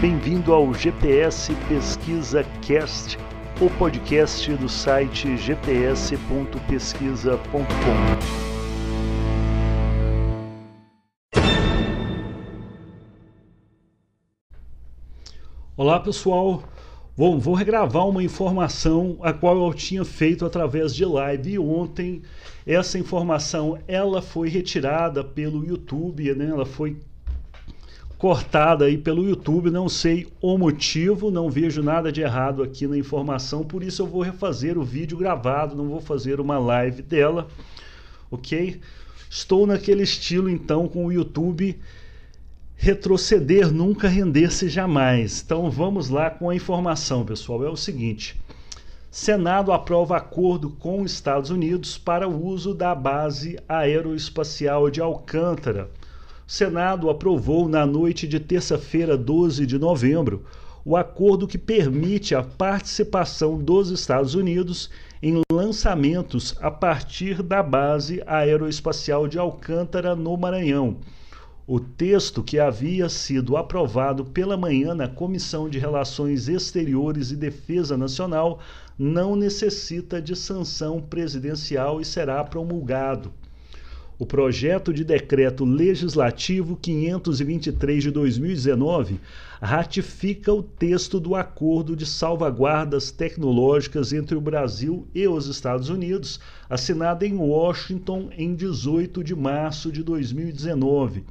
Bem-vindo ao GPS Pesquisa Cast, o podcast do site gps.pesquisa.com. Olá pessoal, Bom, vou regravar uma informação a qual eu tinha feito através de live e ontem essa informação ela foi retirada pelo YouTube, né? Ela foi cortada aí pelo YouTube, não sei o motivo, não vejo nada de errado aqui na informação, por isso eu vou refazer o vídeo gravado, não vou fazer uma live dela, ok? Estou naquele estilo então com o YouTube retroceder nunca, render-se jamais. Então vamos lá com a informação, pessoal. É o seguinte: Senado aprova acordo com os Estados Unidos para o uso da base aeroespacial de Alcântara. O Senado aprovou na noite de terça-feira, 12 de novembro, o acordo que permite a participação dos Estados Unidos em lançamentos a partir da base aeroespacial de Alcântara, no Maranhão o texto que havia sido aprovado pela manhã na Comissão de Relações Exteriores e Defesa Nacional não necessita de sanção presidencial e será promulgado. O projeto de decreto legislativo 523 de 2019 ratifica o texto do Acordo de Salvaguardas Tecnológicas entre o Brasil e os Estados Unidos, assinado em Washington em 18 de março de 2019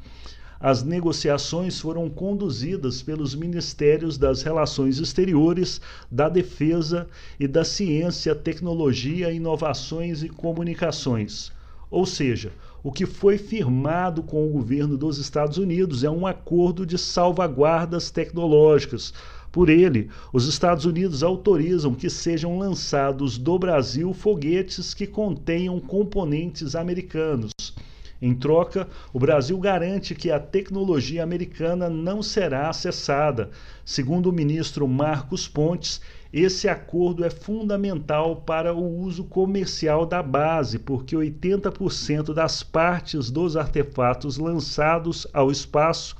as negociações foram conduzidas pelos Ministérios das Relações Exteriores, da Defesa e da Ciência, Tecnologia, Inovações e Comunicações. Ou seja, o que foi firmado com o governo dos Estados Unidos é um acordo de salvaguardas tecnológicas. Por ele, os Estados Unidos autorizam que sejam lançados do Brasil foguetes que contenham componentes americanos. Em troca, o Brasil garante que a tecnologia americana não será acessada. Segundo o ministro Marcos Pontes, esse acordo é fundamental para o uso comercial da base, porque 80% das partes dos artefatos lançados ao espaço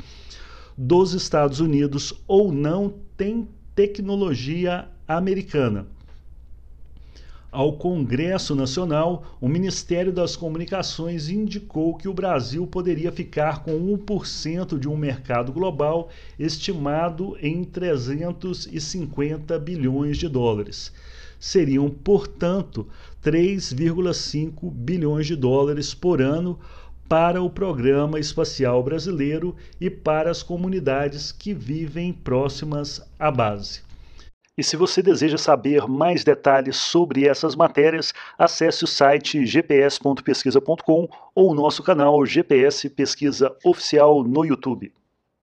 dos Estados Unidos ou não têm tecnologia americana ao Congresso Nacional, o Ministério das Comunicações indicou que o Brasil poderia ficar com 1% de um mercado global estimado em 350 bilhões de dólares. Seriam, portanto, 3,5 bilhões de dólares por ano para o Programa Espacial Brasileiro e para as comunidades que vivem próximas à base. E se você deseja saber mais detalhes sobre essas matérias, acesse o site gps.pesquisa.com ou o nosso canal GPS Pesquisa Oficial no YouTube.